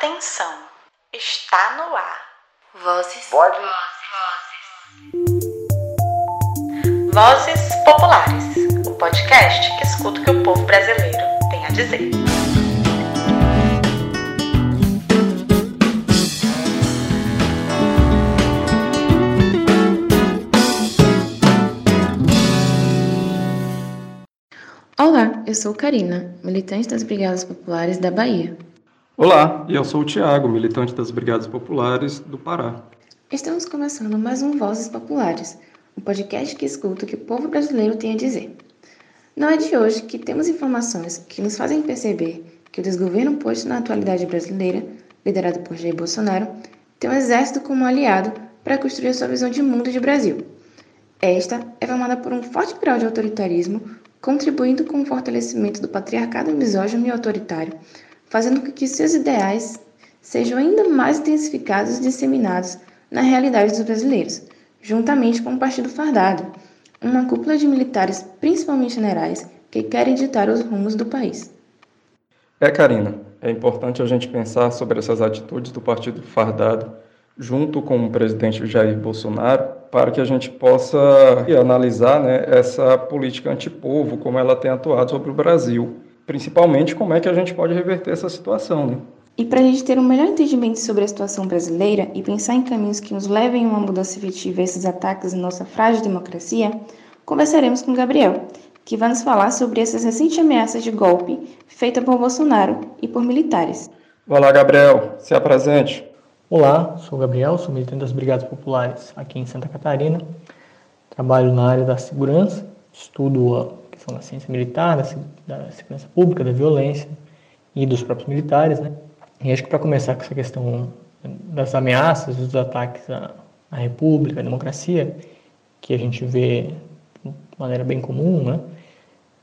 Atenção, está no ar. Vozes. Vozes. Vozes Populares, o podcast que escuta o que o povo brasileiro tem a dizer. Olá, eu sou Karina, militante das Brigadas Populares da Bahia. Olá, eu sou o Tiago, militante das Brigadas Populares do Pará. Estamos começando mais um Vozes Populares, um podcast que escuta o que o povo brasileiro tem a dizer. Não é de hoje que temos informações que nos fazem perceber que o desgoverno posto na atualidade brasileira, liderado por Jair Bolsonaro, tem um exército como aliado para construir sua visão de mundo de Brasil. Esta é formada por um forte grau de autoritarismo, contribuindo com o fortalecimento do patriarcado misógino e autoritário, fazendo com que seus ideais sejam ainda mais intensificados e disseminados na realidade dos brasileiros, juntamente com o Partido Fardado, uma cúpula de militares, principalmente generais, que querem ditar os rumos do país. É, Karina, é importante a gente pensar sobre essas atitudes do Partido Fardado junto com o presidente Jair Bolsonaro para que a gente possa analisar né, essa política antipovo, como ela tem atuado sobre o Brasil. Principalmente, como é que a gente pode reverter essa situação. Né? E para a gente ter um melhor entendimento sobre a situação brasileira e pensar em caminhos que nos levem a uma mudança efetiva a esses ataques em nossa frágil democracia, conversaremos com Gabriel, que vai nos falar sobre essas recentes ameaças de golpe feitas por Bolsonaro e por militares. Olá, Gabriel, se apresente. Olá, sou Gabriel, sou militante das Brigadas Populares aqui em Santa Catarina. Trabalho na área da segurança, estudo a questão da ciência militar, da, da segurança pública, da violência e dos próprios militares, né? E acho que para começar com essa questão das ameaças, dos ataques à, à República, à democracia, que a gente vê de maneira bem comum, né?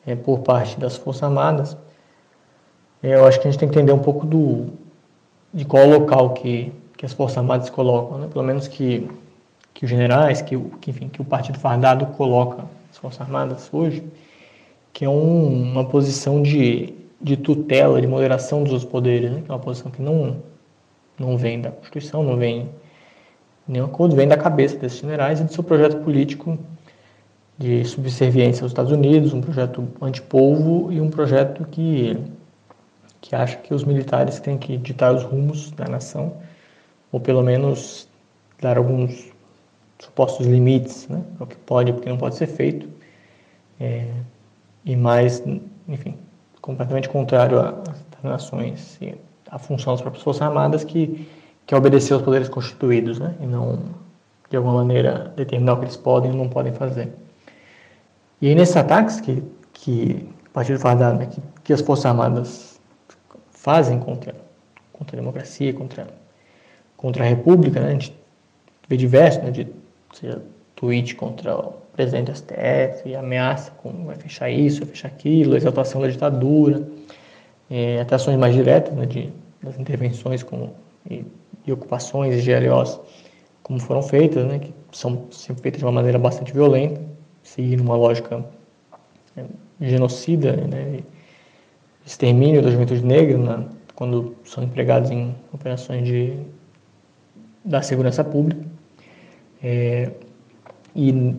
É, por parte das Forças Armadas, eu acho que a gente tem que entender um pouco do, de qual local que que as Forças Armadas colocam, né? pelo menos que, que os generais, que, que, enfim, que o Partido Fardado coloca as Forças Armadas hoje, que é um, uma posição de, de tutela, de moderação dos poderes, né? que é uma posição que não, não vem da Constituição, não vem nenhum acordo, vem da cabeça desses generais e do seu projeto político de subserviência aos Estados Unidos, um projeto antipovo e um projeto que, que acha que os militares têm que ditar os rumos da nação ou pelo menos dar alguns supostos limites, né, o que pode e o que não pode ser feito, é, e mais, enfim, completamente contrário às nações e à função das próprias Forças Armadas, que, que é obedecer aos poderes constituídos, né, e não, de alguma maneira, determinar o que eles podem ou não podem fazer. E aí, nesses ataques que, que o Partido Fardado, né, que, que as Forças Armadas fazem contra, contra a democracia, contra contra a República, né? a gente vê diversos, né? de seja, tweet contra presidente do STF, ameaça com vai fechar isso, vai fechar aquilo, exaltação da ditadura, é, até ações mais diretas né? de, das intervenções com, e, e ocupações e GLOs como foram feitas, né? que são sempre feitas de uma maneira bastante violenta, seguindo uma lógica né? genocida, né? extermínio da juventude negra, né? quando são empregados em operações de da segurança pública. É, e,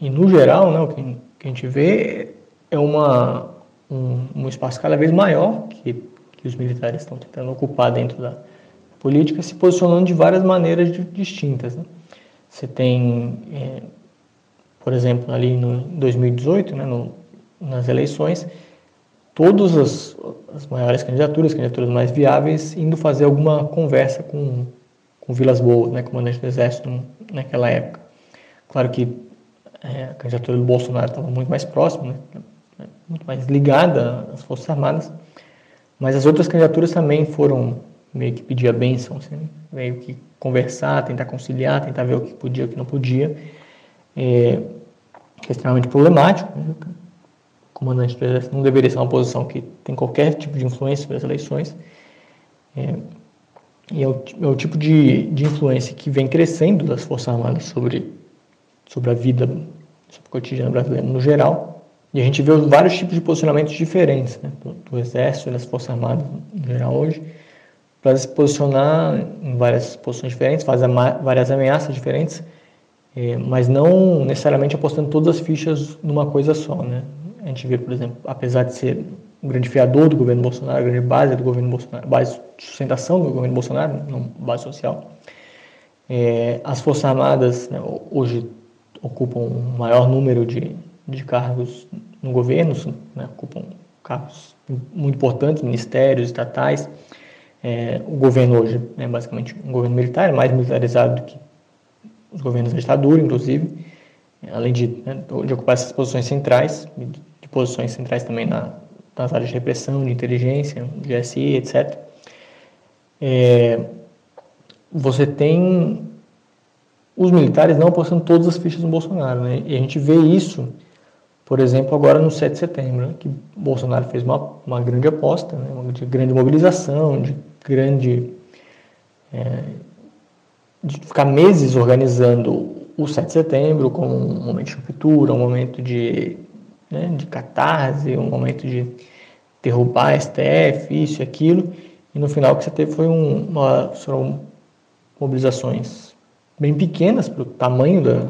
e, no geral, né, o que, a gente vê é uma, um, um espaço cada vez maior que, que os militares estão tentando ocupar dentro da política, se posicionando de várias maneiras de, distintas. Né? Você tem, é, por exemplo, ali no 2018, né, no, nas eleições, todas as, as maiores candidaturas, candidaturas mais viáveis, indo fazer alguma conversa com com Vilas Boas, né, comandante do Exército naquela época. Claro que é, a candidatura do Bolsonaro estava muito mais próxima, né, muito mais ligada às Forças Armadas, mas as outras candidaturas também foram meio que pedir a bênção, assim, meio que conversar, tentar conciliar, tentar ver o que podia e o que não podia, é, que é extremamente problemático. Né? O comandante do Exército não deveria ser uma posição que tem qualquer tipo de influência sobre as eleições. É, e é o, é o tipo de, de influência que vem crescendo das Forças Armadas sobre, sobre a vida, sobre o cotidiano brasileiro no geral. E a gente vê vários tipos de posicionamentos diferentes né, do, do Exército das Forças Armadas no geral hoje, para se posicionar em várias posições diferentes, fazer várias ameaças diferentes, é, mas não necessariamente apostando todas as fichas numa coisa só, né? A gente vê, por exemplo, apesar de ser um grande fiador do governo Bolsonaro, a grande base do governo Bolsonaro, base de sustentação do governo Bolsonaro, não base social, é, as Forças Armadas né, hoje ocupam um maior número de, de cargos no governo, né, ocupam cargos muito importantes, ministérios, estatais. É, o governo hoje é basicamente um governo militar, é mais militarizado do que os governos da ditadura, inclusive, além de, né, de ocupar essas posições centrais, de posições centrais também na, nas áreas de repressão, de inteligência, de GSI, etc. É, você tem os militares não apostando todas as fichas no Bolsonaro, né? E a gente vê isso, por exemplo, agora no 7 de setembro, né? que Bolsonaro fez uma, uma grande aposta, né? uma de grande mobilização, de grande é, de ficar meses organizando o 7 de setembro como um momento de ruptura, um momento de, né, de catarse, um momento de derrubar a STF, isso e aquilo, e no final o que você teve foi um, uma, foram mobilizações bem pequenas para o tamanho da,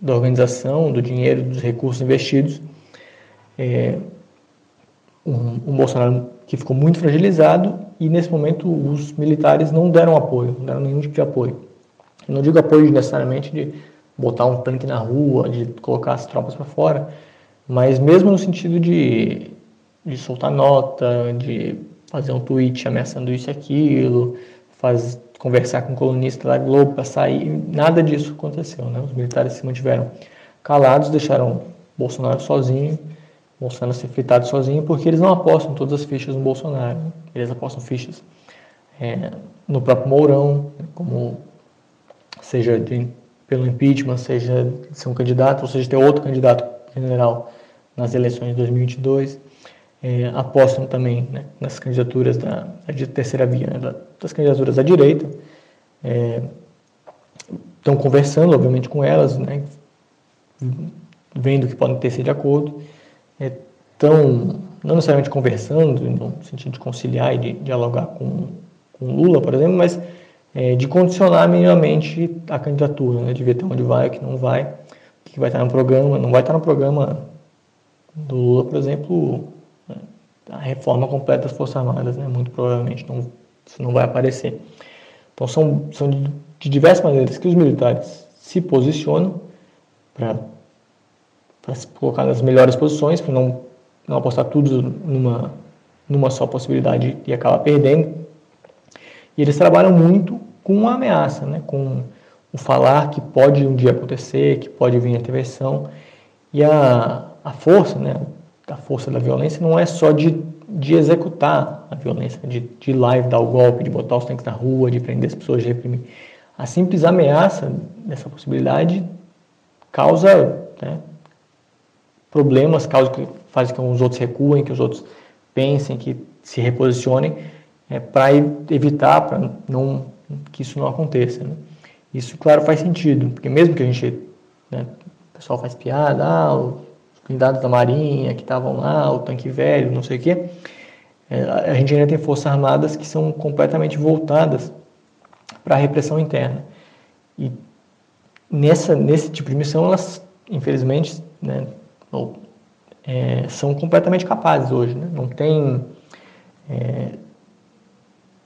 da organização, do dinheiro, dos recursos investidos. É, um, um Bolsonaro que ficou muito fragilizado e nesse momento os militares não deram apoio, não deram nenhum tipo de apoio. Eu não digo apoio necessariamente de botar um tanque na rua, de colocar as tropas para fora, mas mesmo no sentido de, de soltar nota, de fazer um tweet ameaçando isso e aquilo, faz, conversar com um colunista da Globo para sair, nada disso aconteceu. Né? Os militares se mantiveram calados, deixaram Bolsonaro sozinho, Bolsonaro ser fritado sozinho, porque eles não apostam todas as fichas no Bolsonaro. Eles apostam fichas é, no próprio Mourão, como seja de, pelo impeachment, seja ser um candidato, ou seja, ter outro candidato general nas eleições de 2022. É, apostam também né, nas candidaturas da, da terceira via, né, da, das candidaturas da direita. É, estão conversando, obviamente, com elas, né, vendo que podem ter de acordo. Estão, não necessariamente conversando, no sentido de conciliar e de dialogar com, com Lula, por exemplo, mas é, de condicionar minimamente a candidatura, né, de ver até onde vai, o que não vai, o que vai estar no programa, não vai estar no programa do Lula, por exemplo, a reforma completa das Forças Armadas, né, muito provavelmente não, isso não vai aparecer. Então são, são de, de diversas maneiras que os militares se posicionam para se colocar nas melhores posições, para não, não apostar tudo numa, numa só possibilidade e acabar perdendo. E eles trabalham muito com a ameaça, né? com o falar que pode um dia acontecer, que pode vir a intervenção. E a, a força, né? A força da violência não é só de, de executar a violência, de, de ir lá e dar o golpe, de botar os tanques na rua, de prender as pessoas, de reprimir. A simples ameaça dessa possibilidade causa né, problemas, causa que faz com que os outros recuem, que os outros pensem, que se reposicionem é, para evitar para não que isso não aconteça. Né? Isso, claro, faz sentido, porque mesmo que a gente, né, o pessoal faz piada, ah, blindados da Marinha que estavam lá, o tanque velho, não sei o quê, é, a gente ainda tem forças armadas que são completamente voltadas para a repressão interna. E nessa, nesse tipo de missão, elas, infelizmente, né, ou, é, são completamente capazes hoje. Né? Não tem... É,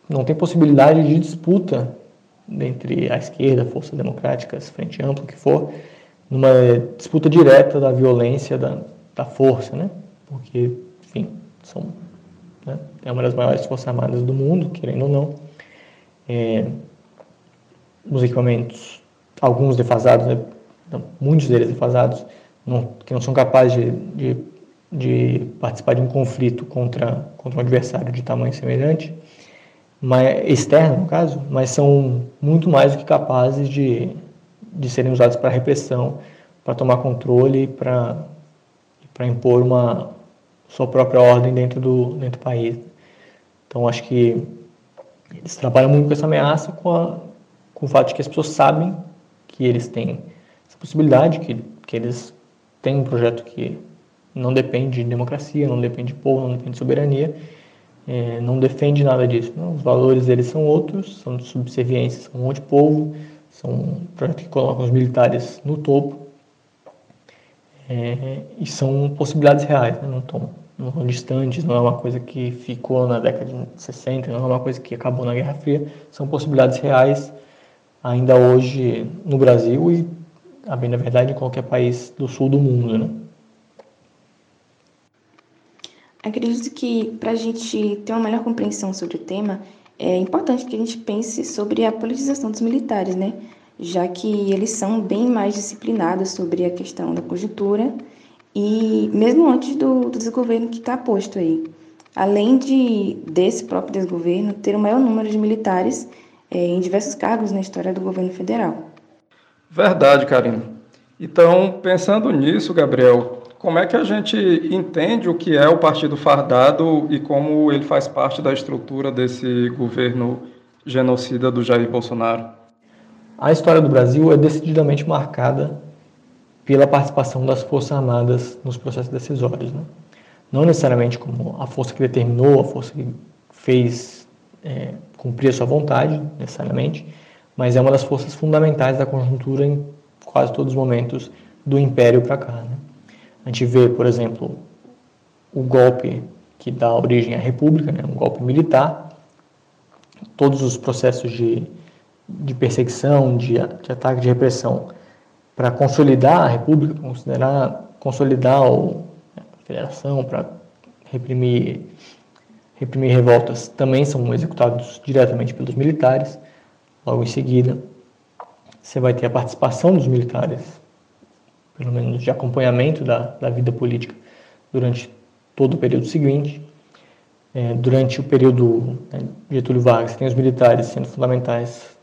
não tem possibilidade de disputa entre a esquerda, Força Democrática, Frente Ampla, o que for, numa disputa direta da violência, da, da força, né? Porque, enfim, são, né? é uma das maiores forças armadas do mundo, querendo ou não. É, os equipamentos, alguns defasados, né? muitos deles defasados, não, que não são capazes de, de, de participar de um conflito contra, contra um adversário de tamanho semelhante, mas, externa, no caso, mas são muito mais do que capazes de, de serem usados para repressão, para tomar controle, para para impor uma sua própria ordem dentro do dentro do país. Então acho que eles trabalham muito com essa ameaça, com, a, com o fato de que as pessoas sabem que eles têm essa possibilidade, que, que eles têm um projeto que não depende de democracia, não depende de povo, não depende de soberania, é, não defende nada disso. Não. Os valores deles são outros, são de subserviência, são um monte de povo, são projetos que colocam os militares no topo é, e são possibilidades reais, né? não, estão, não estão distantes, não é uma coisa que ficou na década de 60, não é uma coisa que acabou na Guerra Fria, são possibilidades reais ainda hoje no Brasil e, a bem na verdade, em qualquer país do sul do mundo. Né? Acredito que para a gente ter uma melhor compreensão sobre o tema, é importante que a gente pense sobre a politização dos militares, né? Já que eles são bem mais disciplinados sobre a questão da conjuntura e mesmo antes do, do desgoverno que está posto aí. Além de desse próprio desgoverno ter o maior número de militares é, em diversos cargos na história do governo federal. Verdade, Karina. Então, pensando nisso, Gabriel, como é que a gente entende o que é o Partido Fardado e como ele faz parte da estrutura desse governo genocida do Jair Bolsonaro? A história do Brasil é decididamente marcada pela participação das Forças Armadas nos processos decisórios. Né? Não necessariamente como a força que determinou, a força que fez é, cumprir a sua vontade, necessariamente, mas é uma das forças fundamentais da conjuntura em quase todos os momentos do Império para cá. Né? A gente vê, por exemplo, o golpe que dá origem à República, né, um golpe militar, todos os processos de, de perseguição, de, de ataque, de repressão, para consolidar a República, considerar, consolidar o, a federação, para reprimir, reprimir revoltas, também são executados diretamente pelos militares. Logo em seguida, você vai ter a participação dos militares pelo menos de acompanhamento da, da vida política durante todo o período seguinte. É, durante o período né, Getúlio Vargas, tem os militares sendo fundamentais,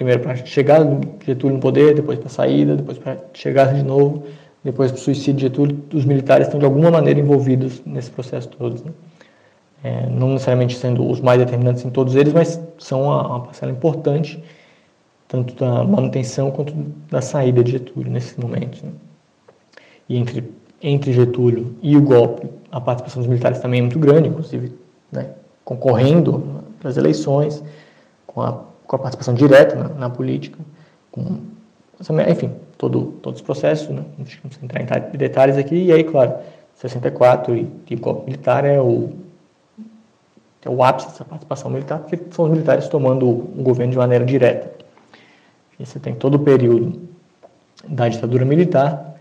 primeiro para chegar Getúlio no poder, depois para a saída, depois para chegar de novo, depois para o suicídio de Getúlio, os militares estão de alguma maneira envolvidos nesse processo todo. Né? É, não necessariamente sendo os mais determinantes em todos eles, mas são uma, uma parcela importante, tanto da manutenção quanto da saída de Getúlio nesses momentos. Né? e entre, entre Getúlio e o golpe, a participação dos militares também é muito grande, inclusive né, concorrendo para as eleições, com a, com a participação direta na, na política, com, enfim, todo, todos os processos, né, não vamos entrar em detalhes aqui, e aí, claro, 64 e, e golpe militar é o, é o ápice dessa participação militar, porque são os militares tomando o governo de maneira direta. E você tem todo o período da ditadura militar,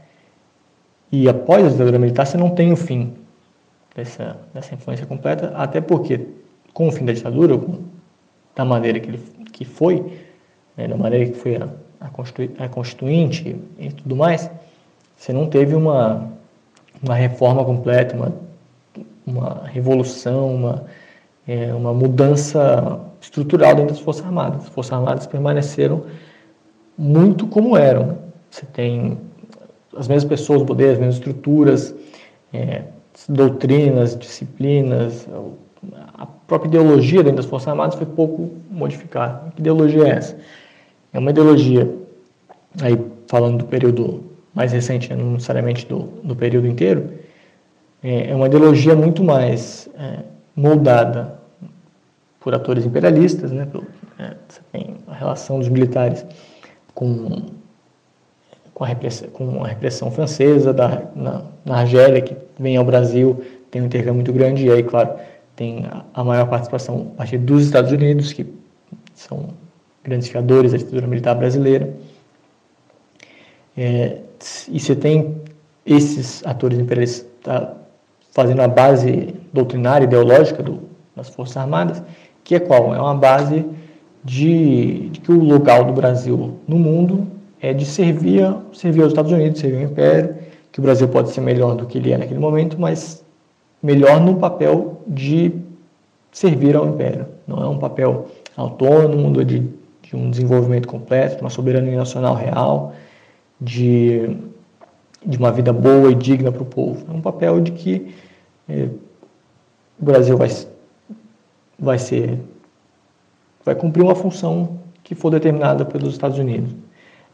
e após a ditadura militar, você não tem o fim dessa, dessa influência completa, até porque, com o fim da ditadura, da maneira que, ele, que foi, né, da maneira que foi a, a, a constituinte e tudo mais, você não teve uma, uma reforma completa, uma, uma revolução, uma, é, uma mudança estrutural dentro das Forças Armadas. As Forças Armadas permaneceram muito como eram. Você tem as mesmas pessoas, poderes, as mesmas estruturas, é, doutrinas, disciplinas, a própria ideologia dentro das Forças Armadas foi pouco modificada. Que ideologia é essa? É uma ideologia, aí falando do período mais recente, não necessariamente do, do período inteiro, é, é uma ideologia muito mais é, moldada por atores imperialistas, né? É, você tem a relação dos militares com com a repressão, com a repressão francesa da, na, na Argélia, que vem ao Brasil, tem um intercâmbio muito grande, e aí, claro, tem a, maior participação a partir dos Estados Unidos, que são grandes fiadores da ditadura militar brasileira. É, e você tem esses atores imperialistas tá fazendo a base doutrinária, ideológica do, das Forças Armadas, que é qual? É uma base de, de que o local do Brasil no mundo é de servir, servir aos Estados Unidos, servir ao Império, que o Brasil pode ser melhor do que ele é naquele momento, mas melhor no papel de servir ao Império. Não é um papel autônomo, de, de um desenvolvimento completo, uma soberania nacional real, de, de uma vida boa e digna para o povo. É um papel de que é, o Brasil vai, vai ser vai cumprir uma função que for determinada pelos Estados Unidos.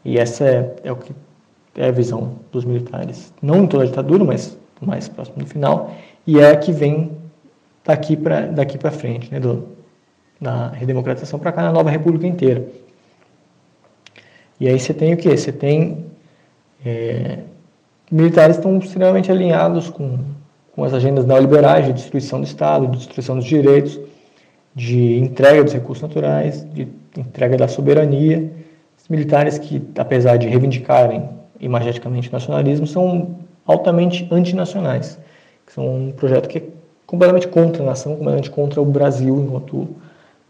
E essa é, é o que é a visão dos militares, não em toda a ditadura, mas mais próximo do final, e é a que vem daqui para daqui para frente, né, do, da redemocratização para cá na nova república inteira. E aí você tem o que? Você tem é, militares estão extremamente alinhados com, com as agendas neoliberais de destruição do Estado, de destruição dos direitos, de entrega dos recursos naturais, de entrega da soberania. Os militares que, apesar de reivindicarem imageticamente o nacionalismo, são altamente antinacionais, que são um projeto que é completamente contra a nação, completamente contra o Brasil enquanto,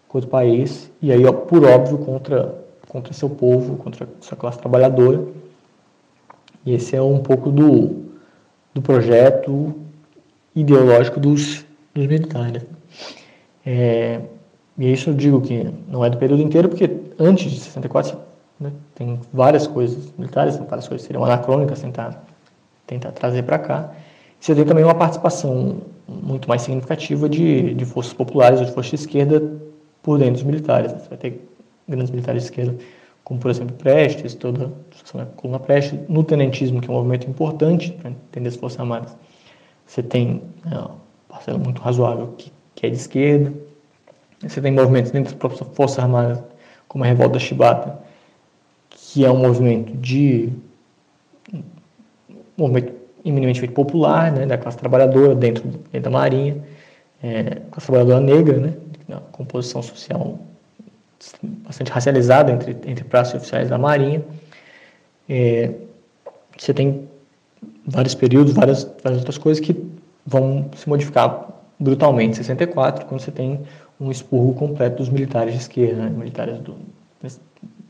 enquanto país, e aí, por óbvio, contra, contra seu povo, contra sua classe trabalhadora. E esse é um pouco do, do projeto ideológico dos, dos militares. É, e isso eu digo que não é do período inteiro, porque antes de 64 né, tem várias coisas militares, várias coisas seriam anacrônicas tentar, tentar trazer para cá. Você tem também uma participação muito mais significativa de, de forças populares ou de forças de esquerda por dentro dos militares. Você vai ter grandes militares de esquerda, como por exemplo Prestes, toda a coluna Prestes, no tenentismo, que é um movimento importante para entender as Forças Armadas. Você tem é, uma parcela muito razoável que, que é de esquerda. Você tem movimentos dentro das próprias Forças Armadas, como a Revolta Chibata, que é um movimento de um movimento eminentemente popular, né, da classe trabalhadora dentro, dentro da Marinha, é, classe trabalhadora negra, né, uma composição social bastante racializada entre, entre praças e oficiais da Marinha. É, você tem vários períodos, várias, várias outras coisas que vão se modificar brutalmente em 64, quando você tem um expurgo completo dos militares de esquerda, né, militares do,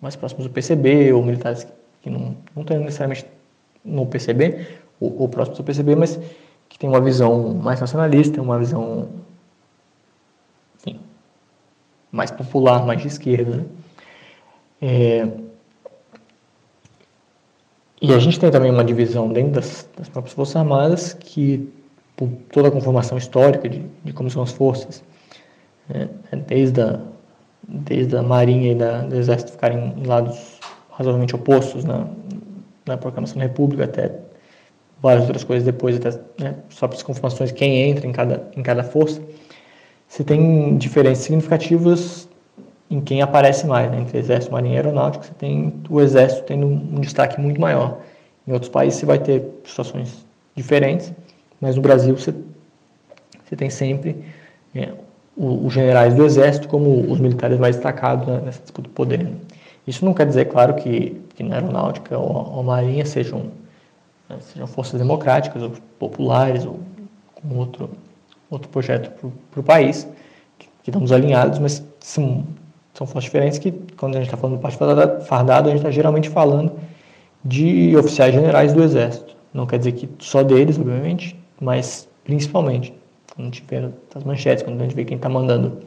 mais próximos do PCB, ou militares que não, não estão necessariamente no PCB, ou, ou próximos PCB, mas que tem uma visão mais nacionalista, uma visão enfim, mais popular, mais de esquerda. Né? É, e a gente tem também uma divisão dentro das, das próprias Forças Armadas que, por toda a conformação histórica de, de como são as forças, né, desde a desde a Marinha e da, do Exército ficarem em lados razoavelmente opostos na, na proclamação da República, até várias outras coisas depois, até né, só para as conformações, quem entra em cada, em cada força, você tem diferenças significativas em quem aparece mais, né? entre Exército, Marinha e Aeronáutica, você tem o Exército tendo um, um destaque muito maior. Em outros países você vai ter situações diferentes, mas no Brasil você, você tem sempre é, os generais do exército como os militares mais destacados né, nessa disputa do poder. Isso não quer dizer, claro, que, que na aeronáutica ou, ou marinha sejam, né, sejam forças democráticas ou populares ou com outro, outro projeto para o país, que, que, estamos alinhados, mas são, são forças diferentes que, quando a gente está falando do partido fardado, a gente está geralmente falando de oficiais generais do exército. Não quer dizer que só deles, obviamente, mas principalmente. Quando a gente vê as manchetes, quando a gente vê quem está mandando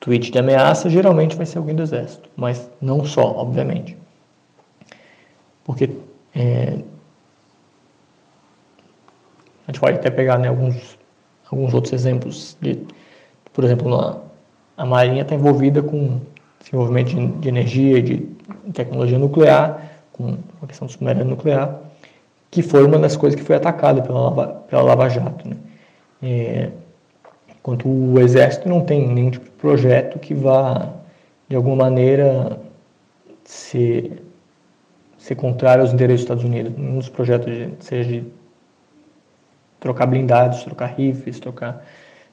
tweet de ameaça, geralmente vai ser alguém do exército, mas não só, obviamente. Porque é, a gente pode até pegar né, alguns, alguns outros exemplos de, por exemplo, a, a Marinha está envolvida com desenvolvimento de, de energia, de tecnologia nuclear, com a questão do submarino nuclear, que foi uma das coisas que foi atacada pela Lava, pela Lava Jato. Né? É, enquanto o Exército não tem nenhum tipo de projeto que vá, de alguma maneira, ser, ser contrário aos interesses dos Estados Unidos. Um dos projetos, de, seja de trocar blindados, trocar rifles, trocar.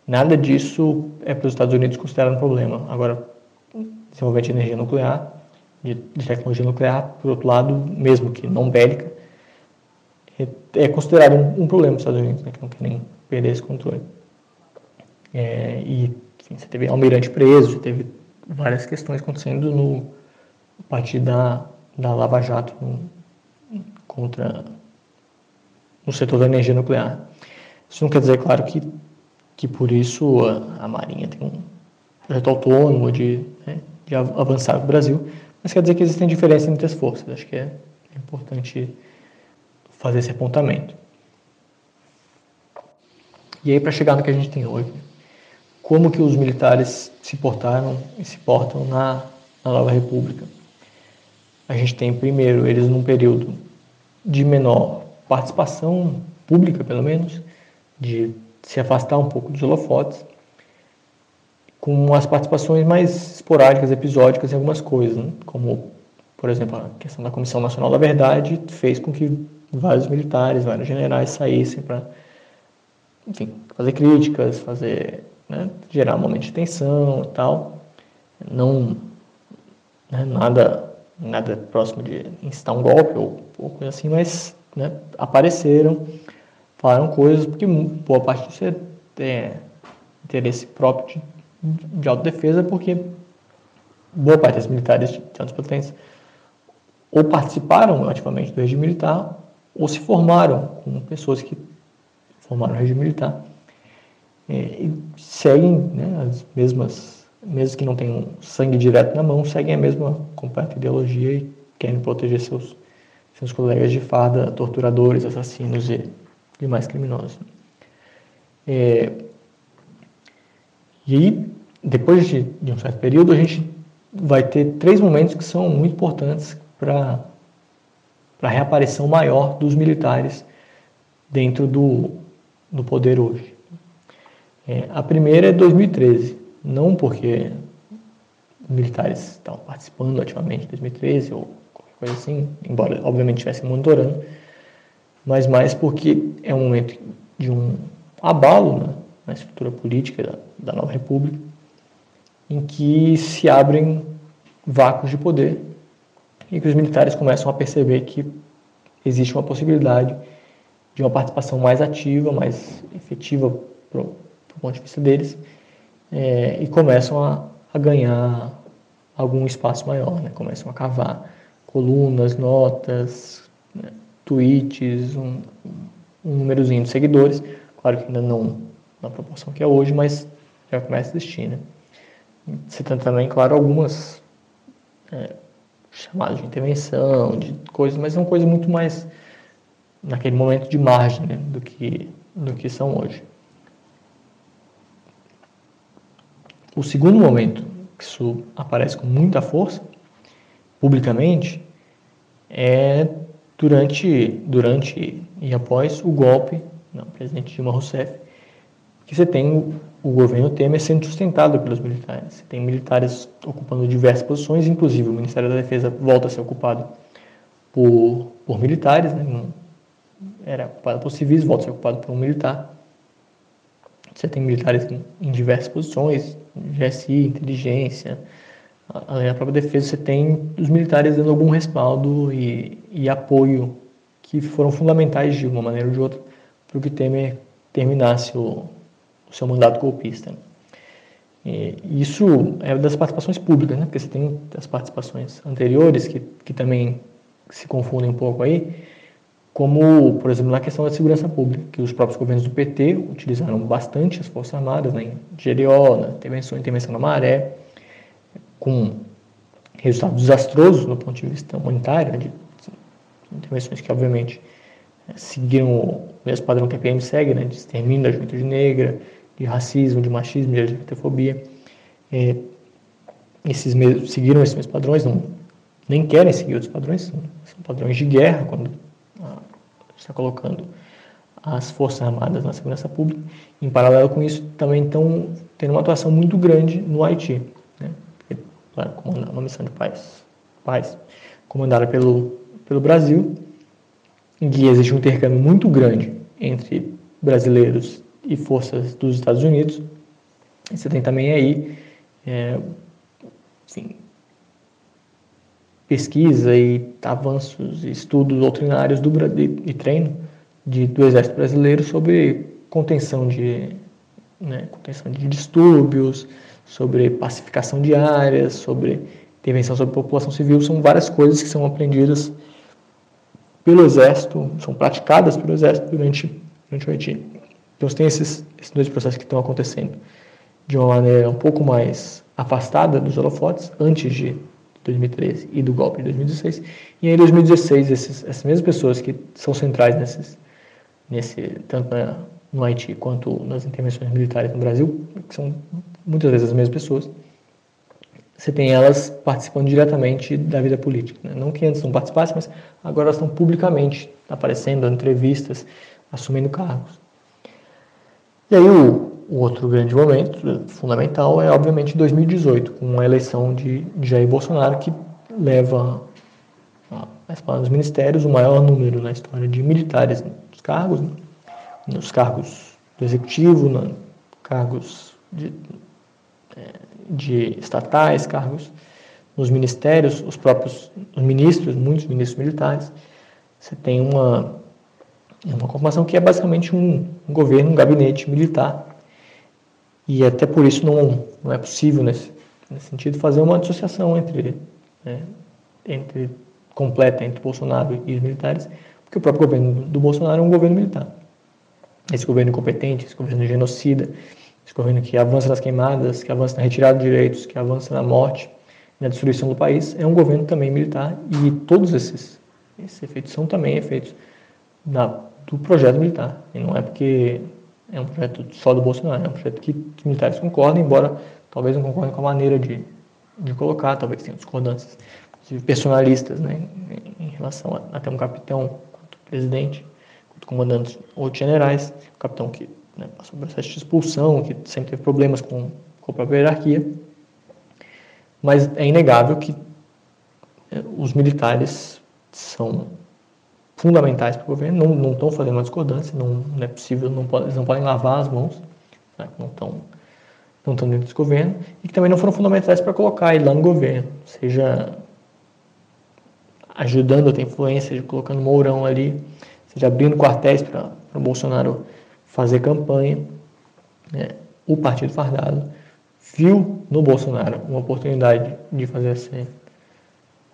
Nada disso é para os Estados Unidos considerado um problema. Agora, desenvolvimento de energia nuclear, de, de tecnologia nuclear, por outro lado, mesmo que não bélica, é, é considerado um, um problema para os Estados Unidos, né, que não querem perder esse controle. É, e enfim, você teve almirante preso, teve várias questões acontecendo no a partir da, da Lava Jato no, contra no setor da energia nuclear. Isso não quer dizer, claro, que, que por isso a, a Marinha tem um projeto autônomo de, né, de avançar no Brasil, mas quer dizer que existem diferenças entre as forças. Acho que é, é importante fazer esse apontamento. E aí, para chegar no que a gente tem hoje, como que os militares se portaram e se portam na, na Nova República? A gente tem, primeiro, eles num período de menor participação pública, pelo menos, de se afastar um pouco dos holofotes. com as participações mais esporádicas, episódicas em algumas coisas, né? como, por exemplo, a questão da Comissão Nacional da Verdade fez com que vários militares, vários generais saíssem para, enfim, fazer críticas, fazer, né, gerar um momento de tensão e tal. Não, né, nada, nada próximo de incitar um golpe ou, ou coisa assim, mas né, apareceram, falaram coisas, porque boa parte disso é, é interesse próprio de, de autodefesa, porque boa parte dos militares de tantas potências ou participaram ativamente do regime militar ou se formaram com pessoas que formaram o regime militar é, e seguem né, as mesmas, mesmo que não tenham sangue direto na mão, seguem a mesma completa ideologia e querem proteger seus, seus colegas de farda, torturadores, assassinos e demais criminosos. É, e aí, depois de, de um certo período, a gente vai ter três momentos que são muito importantes para a reaparição maior dos militares dentro do, do poder hoje. É, a primeira é 2013, não porque militares estavam participando ativamente em 2013 ou assim, embora obviamente estivessem monitorando, mas mais porque é um momento de um abalo né, na estrutura política da, da nova república, em que se abrem vácuos de poder e que os militares começam a perceber que existe uma possibilidade de uma participação mais ativa, mais efetiva do ponto de vista deles, é, e começam a, a, ganhar algum espaço maior, né? começam a cavar colunas, notas, né? tweets, um, um númerozinho de seguidores, claro que ainda não na proporção que é hoje, mas já começa a existir. Né? Você tem também, claro, algumas é, chamadas de intervenção, de coisas, mas são coisas muito mais naquele momento de margem né, do, que, do que são hoje. O segundo momento que isso aparece com muita força, publicamente, é durante, durante e após o golpe do presidente Dilma Rousseff, que você tem o governo Temer sendo sustentado pelos militares. Você tem militares ocupando diversas posições, inclusive o Ministério da Defesa volta a ser ocupado por, por militares, né? era ocupado por civis, volta a ser ocupado por um militar. Você tem militares em diversas posições, GSI, inteligência, além da própria defesa, você tem os militares dando algum respaldo e, e apoio que foram fundamentais de uma maneira ou de outra para que Temer terminasse o, o seu mandato golpista. E isso é das participações públicas, né? porque você tem as participações anteriores que, que também se confundem um pouco aí, como, por exemplo, na questão da segurança pública, que os próprios governos do PT utilizaram bastante as Forças Armadas, né, em GDO, na intervenção, intervenção na maré, com resultados desastrosos do ponto de vista humanitário, de intervenções que, obviamente, seguiram o mesmo padrão que a PM segue, né, de extermínio da juventude negra, de racismo, de machismo, de LGBTfobia. É, esses mesmos, seguiram esses mesmos padrões, não, nem querem seguir outros padrões, são, são padrões de guerra, quando ah, está colocando as Forças Armadas na segurança pública. Em paralelo com isso, também estão tendo uma atuação muito grande no Haiti, uma missão de paz, paz comandada pelo, pelo Brasil, em que existe um intercâmbio muito grande entre brasileiros e forças dos Estados Unidos. E você tem também aí é, assim, pesquisa e avanços, estudos doutrinários do, e treino de, do Exército Brasileiro sobre contenção de, né, contenção de distúrbios, sobre pacificação de áreas, sobre intervenção sobre população civil. São várias coisas que são aprendidas pelo Exército, são praticadas pelo Exército durante, durante o Haiti. Então, você tem esses, esses dois processos que estão acontecendo de uma maneira um pouco mais afastada dos holofotes, antes de 2013 e do golpe de 2016. E em 2016, esses, essas mesmas pessoas que são centrais nesses, nesse, tanto na, no Haiti quanto nas intervenções militares no Brasil, que são muitas vezes as mesmas pessoas, você tem elas participando diretamente da vida política. Né? Não que antes não participassem, mas agora elas estão publicamente aparecendo, dando entrevistas, assumindo cargos. E aí o, o outro grande momento fundamental é, obviamente, 2018, com a eleição de Jair Bolsonaro, que leva a dos ministérios o maior número na história de militares nos cargos, né? nos cargos do executivo, nos cargos de, de estatais, cargos nos ministérios, os próprios os ministros, muitos ministros militares. Você tem uma, uma formação que é basicamente um, um governo, um gabinete militar e até por isso não, não é possível, nesse, nesse sentido, fazer uma dissociação entre, né, entre completa entre Bolsonaro e os militares, porque o próprio governo do Bolsonaro é um governo militar. Esse governo incompetente, esse governo genocida, governo que avança nas queimadas, que avança na retirada de direitos, que avança na morte, na destruição do país, é um governo também militar e todos esses, esses efeitos são também efeitos da, do projeto militar. E não é porque é um projeto só do Bolsonaro, é um projeto que os militares concordam, embora talvez não concordem com a maneira de, de colocar, talvez tenham discordâncias personalistas, né, em relação a, até um capitão, quanto presidente, quanto comandantes ou generais, capitão que né, passou por processo de expulsão, que sempre teve problemas com, com a própria hierarquia, mas é inegável que é, os militares são fundamentais para o governo, não, não estão fazendo uma discordância, não, não é possível, não pode, eles não podem lavar as mãos, né, não estão não dentro desse governo, e que também não foram fundamentais para colocar ele lá no governo, seja ajudando a ter influência, colocando Mourão ali, seja abrindo quartéis para o Bolsonaro fazer campanha. Né? O Partido Fardado viu no Bolsonaro uma oportunidade de fazer essa,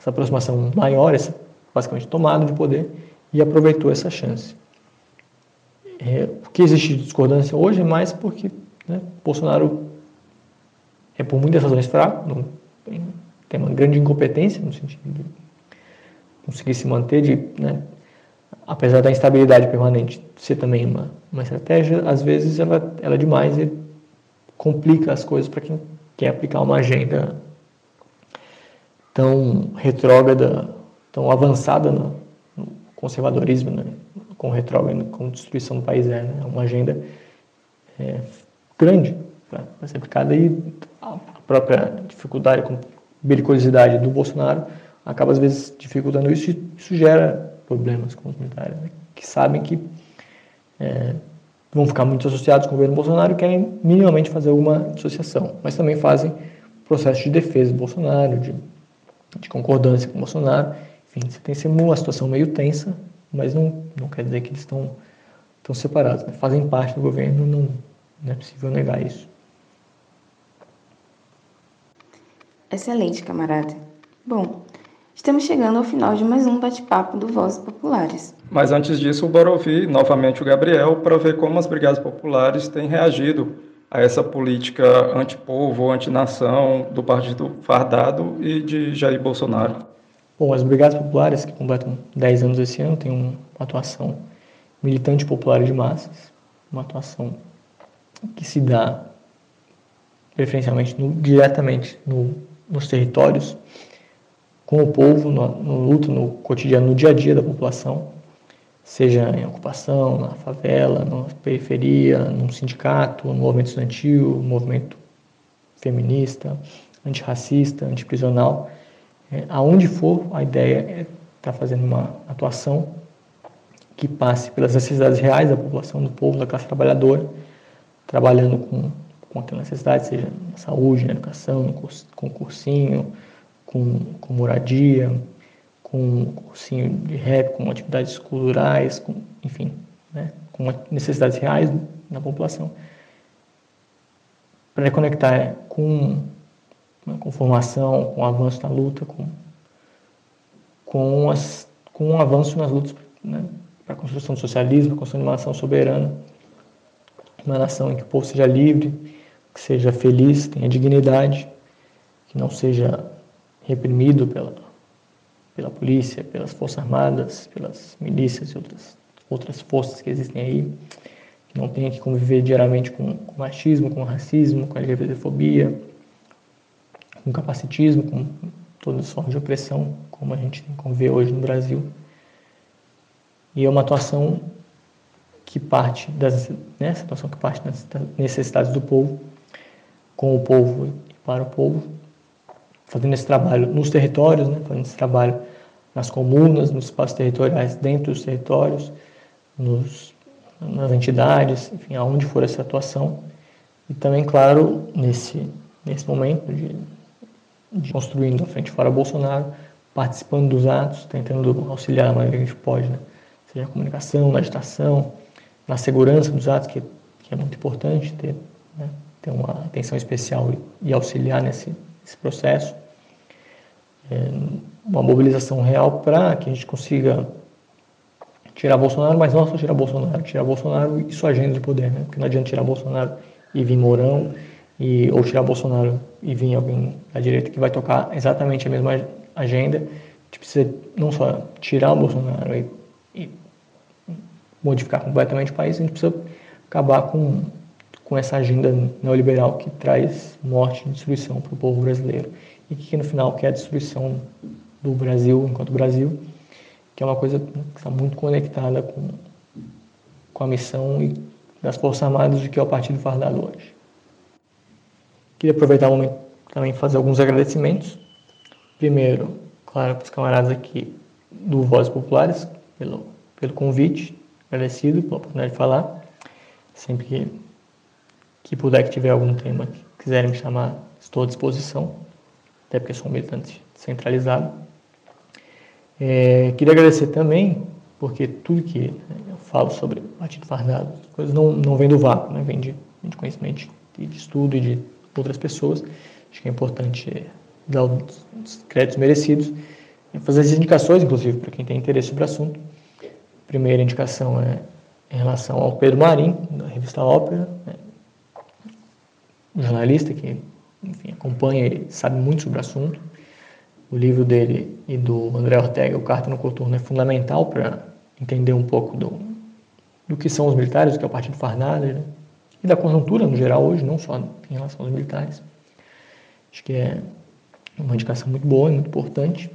aproximação maior, essa basicamente tomada de poder, e aproveitou essa chance. É, o que existe de discordância hoje é mais porque né, Bolsonaro é por muitas razões fraco, tem, tem uma grande incompetência no sentido de conseguir se manter, de, né, apesar da instabilidade permanente ser também uma, uma estratégia, às vezes ela, ela é demais e complica as coisas para quem quer aplicar uma agenda tão retrógrada, tão avançada no, no conservadorismo, né, com retrógrado, com destruição do país é né, uma agenda é, grande para ser aplicada e a própria dificuldade com belicosidade do Bolsonaro acaba às vezes dificultando isso e isso gera problemas com os militares, né? que sabem que é, vão ficar muito associados com o governo Bolsonaro e querem minimamente fazer alguma dissociação, mas também fazem processo de defesa do Bolsonaro, de, de concordância com o Bolsonaro. Enfim, você tem uma situação meio tensa, mas não, não quer dizer que eles estão, estão separados. Né? Fazem parte do governo, não, não é possível negar isso. Excelente, camarada. Bom, Estamos chegando ao final de mais um bate-papo do Vozes Populares. Mas antes disso, bora ouvir novamente o Gabriel para ver como as brigadas populares têm reagido a essa política antipovo, antinação do Partido Fardado e de Jair Bolsonaro. Bom, as brigadas populares, que completam 10 anos esse ano, têm uma atuação militante popular de massas, uma atuação que se dá preferencialmente no, diretamente no, nos territórios com o povo, no, no luto, no cotidiano, no dia a dia da população, seja em ocupação, na favela, na periferia, num sindicato, no movimento estudantil, movimento feminista, antirracista, antiprisional. É, aonde for, a ideia é estar tá fazendo uma atuação que passe pelas necessidades reais da população, do povo, da classe trabalhadora, trabalhando com, com aquela necessidade, seja na saúde, na educação, no curso, com cursinho, com, com moradia, com cursinho de rap, com atividades culturais, com, enfim, né, com necessidades reais na população, para conectar com, né, com formação, com avanço na luta, com, com, as, com um avanço nas lutas né, para a construção do socialismo, a construção de uma nação soberana, uma nação em que o povo seja livre, que seja feliz, tenha dignidade, que não seja reprimido pela, pela polícia, pelas forças armadas, pelas milícias e outras, outras forças que existem aí, que não tenha que conviver diariamente com, com machismo, com racismo, com LGBTfobia, com capacitismo, com todas as formas de opressão, como a gente tem que conviver hoje no Brasil. E é uma atuação que parte das né, situação que parte das necessidades do povo, com o povo e para o povo, fazendo esse trabalho nos territórios, né, fazendo esse trabalho nas comunas, nos espaços territoriais dentro dos territórios, nos, nas entidades, enfim, aonde for essa atuação. E também, claro, nesse, nesse momento de, de construindo a frente fora Bolsonaro, participando dos atos, tentando auxiliar a maneira que a gente pode, né? seja na comunicação, na agitação, na segurança dos atos, que, que é muito importante ter, né? ter uma atenção especial e, e auxiliar nesse, nesse processo. É, uma mobilização real para que a gente consiga tirar Bolsonaro, mas não só tirar Bolsonaro, tirar Bolsonaro e sua agenda de poder, né? Porque não adianta tirar Bolsonaro e vir Mourão, e, ou tirar Bolsonaro e vir alguém da direita que vai tocar exatamente a mesma agenda. A gente precisa não só tirar o Bolsonaro e, e modificar completamente o país, a gente precisa acabar com, com essa agenda neoliberal que traz morte e destruição para o povo brasileiro e que no final quer a destruição do Brasil enquanto Brasil, que é uma coisa que está muito conectada com, com a missão e das Forças Armadas de que é o Partido Fardado hoje. Queria aproveitar o momento também fazer alguns agradecimentos. Primeiro, claro, para os camaradas aqui do Vozes Populares, pelo, pelo convite, agradecido pela oportunidade de falar. Sempre que, que puder, que tiver algum tema que quiserem me chamar, estou à disposição, até porque sou um militante centralizado. É, queria agradecer também, porque tudo que eu falo sobre partido fardado, coisas não, não vem do vácuo, né? vem de, de conhecimento, de, de estudo e de outras pessoas. Acho que é importante dar os créditos merecidos e fazer as indicações, inclusive, para quem tem interesse sobre o assunto. A primeira indicação é em relação ao Pedro Marim, da revista Ópera, né? Um jornalista que enfim, acompanha e sabe muito sobre o assunto. O livro dele e do André Ortega, O Carta no Coturno, é fundamental para entender um pouco do, do que são os militares, do que é o Partido Farnada, né? e da conjuntura no geral hoje, não só em relação aos militares. Acho que é uma indicação muito boa e muito importante,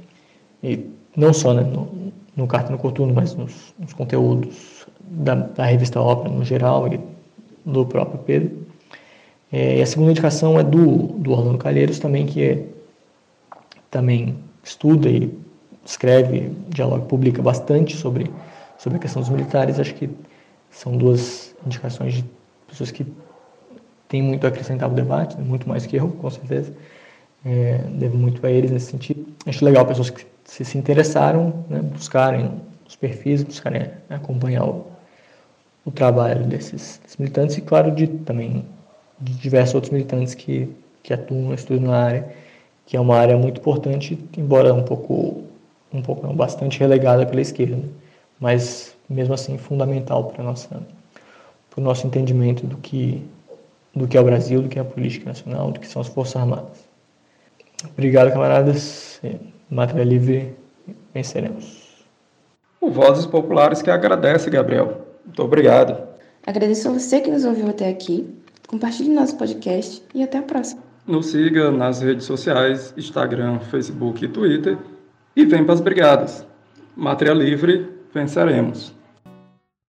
e não só né, no, no Carta no Coturno, mas nos, nos conteúdos da, da, revista Ópera no geral e do próprio Pedro. É, e a segunda indicação é do, do Orlando Calheiros também, que é, também estuda e escreve, dialoga, publica bastante sobre, sobre a questão dos militares. Acho que são duas indicações de pessoas que têm muito a acrescentar no debate, né, muito mais que eu, com certeza. É, devo muito a eles nesse sentido. Acho legal pessoas que se, se interessaram, né, buscarem os perfis, buscarem acompanhar o, o trabalho desses, desses, militantes e, claro, de também de diversos outros militantes que, que atuam, estudam na área, que é uma área muito importante, embora um pouco, um pouco não, bastante relegada pela esquerda, mas mesmo assim fundamental para o nosso entendimento do que do que é o Brasil, do que é a política nacional, do que são as forças armadas. Obrigado, camaradas. Matéria livre, venceremos. O Vozes Populares que agradece, Gabriel. Muito obrigado. Agradeço a você que nos ouviu até aqui. Compartilhe nosso podcast e até a próxima. Nos siga nas redes sociais, Instagram, Facebook e Twitter. E vem para as brigadas. Matéria livre, venceremos.